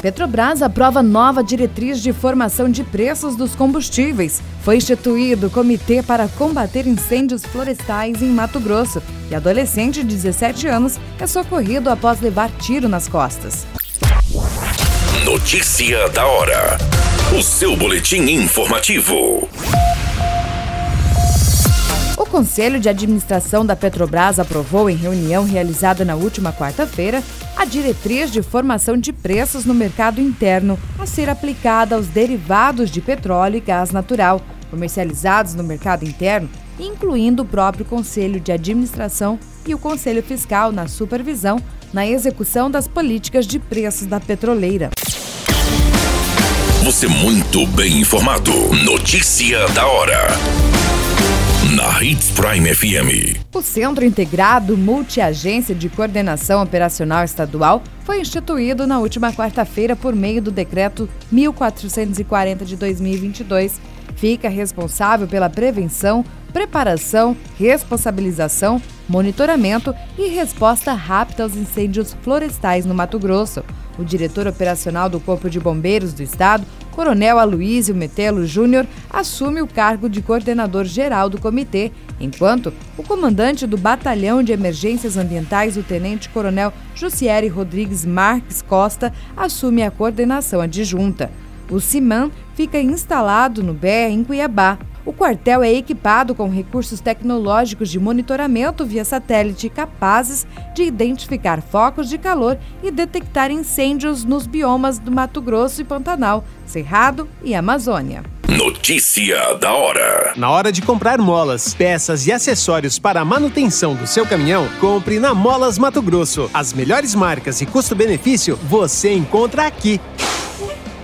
Petrobras aprova nova diretriz de formação de preços dos combustíveis. Foi instituído o Comitê para Combater Incêndios Florestais em Mato Grosso. E adolescente de 17 anos é socorrido após levar tiro nas costas. Notícia da hora. O seu boletim informativo. Conselho de Administração da Petrobras aprovou, em reunião realizada na última quarta-feira, a diretriz de formação de preços no mercado interno a ser aplicada aos derivados de petróleo e gás natural comercializados no mercado interno, incluindo o próprio Conselho de Administração e o Conselho Fiscal na supervisão na execução das políticas de preços da petroleira. Você muito bem informado. Notícia da hora na Hits Prime FM. O Centro Integrado Multiagência de Coordenação Operacional Estadual foi instituído na última quarta-feira por meio do Decreto 1440 de 2022. Fica responsável pela prevenção, preparação, responsabilização, monitoramento e resposta rápida aos incêndios florestais no Mato Grosso. O diretor operacional do Corpo de Bombeiros do Estado, Coronel Aloísio Metelo Júnior, assume o cargo de coordenador geral do comitê, enquanto o comandante do Batalhão de Emergências Ambientais, o Tenente Coronel Jussieri Rodrigues Marques Costa, assume a coordenação adjunta. O CIMAN fica instalado no BE em Cuiabá. O quartel é equipado com recursos tecnológicos de monitoramento via satélite capazes de identificar focos de calor e detectar incêndios nos biomas do Mato Grosso e Pantanal, Cerrado e Amazônia. Notícia da hora. Na hora de comprar molas, peças e acessórios para a manutenção do seu caminhão, compre na Molas Mato Grosso. As melhores marcas e custo-benefício você encontra aqui.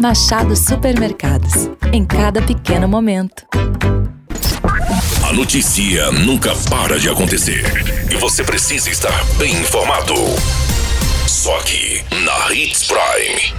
Machado Supermercados. Em cada pequeno momento. A notícia nunca para de acontecer. E você precisa estar bem informado. Só aqui, na Hits Prime.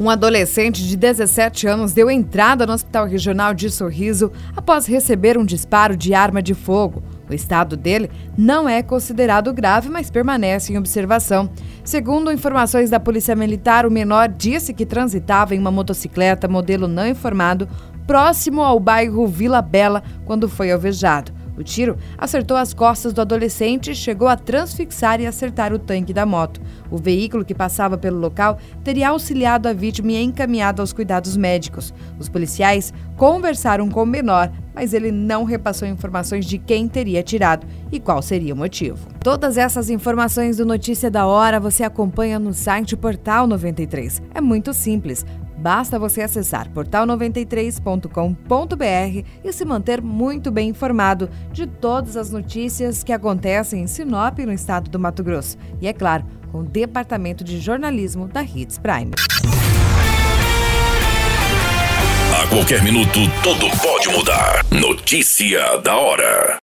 Um adolescente de 17 anos deu entrada no Hospital Regional de Sorriso após receber um disparo de arma de fogo. O estado dele não é considerado grave, mas permanece em observação. Segundo informações da Polícia Militar, o menor disse que transitava em uma motocicleta modelo não informado próximo ao bairro Vila Bela quando foi alvejado. O tiro acertou as costas do adolescente chegou a transfixar e acertar o tanque da moto. O veículo que passava pelo local teria auxiliado a vítima e encaminhado aos cuidados médicos. Os policiais conversaram com o menor, mas ele não repassou informações de quem teria tirado e qual seria o motivo. Todas essas informações do Notícia da Hora você acompanha no site Portal 93. É muito simples. Basta você acessar portal93.com.br e se manter muito bem informado de todas as notícias que acontecem em Sinop, no estado do Mato Grosso. E é claro, com o Departamento de Jornalismo da Hits Prime. A qualquer minuto, tudo pode mudar. Notícia da hora.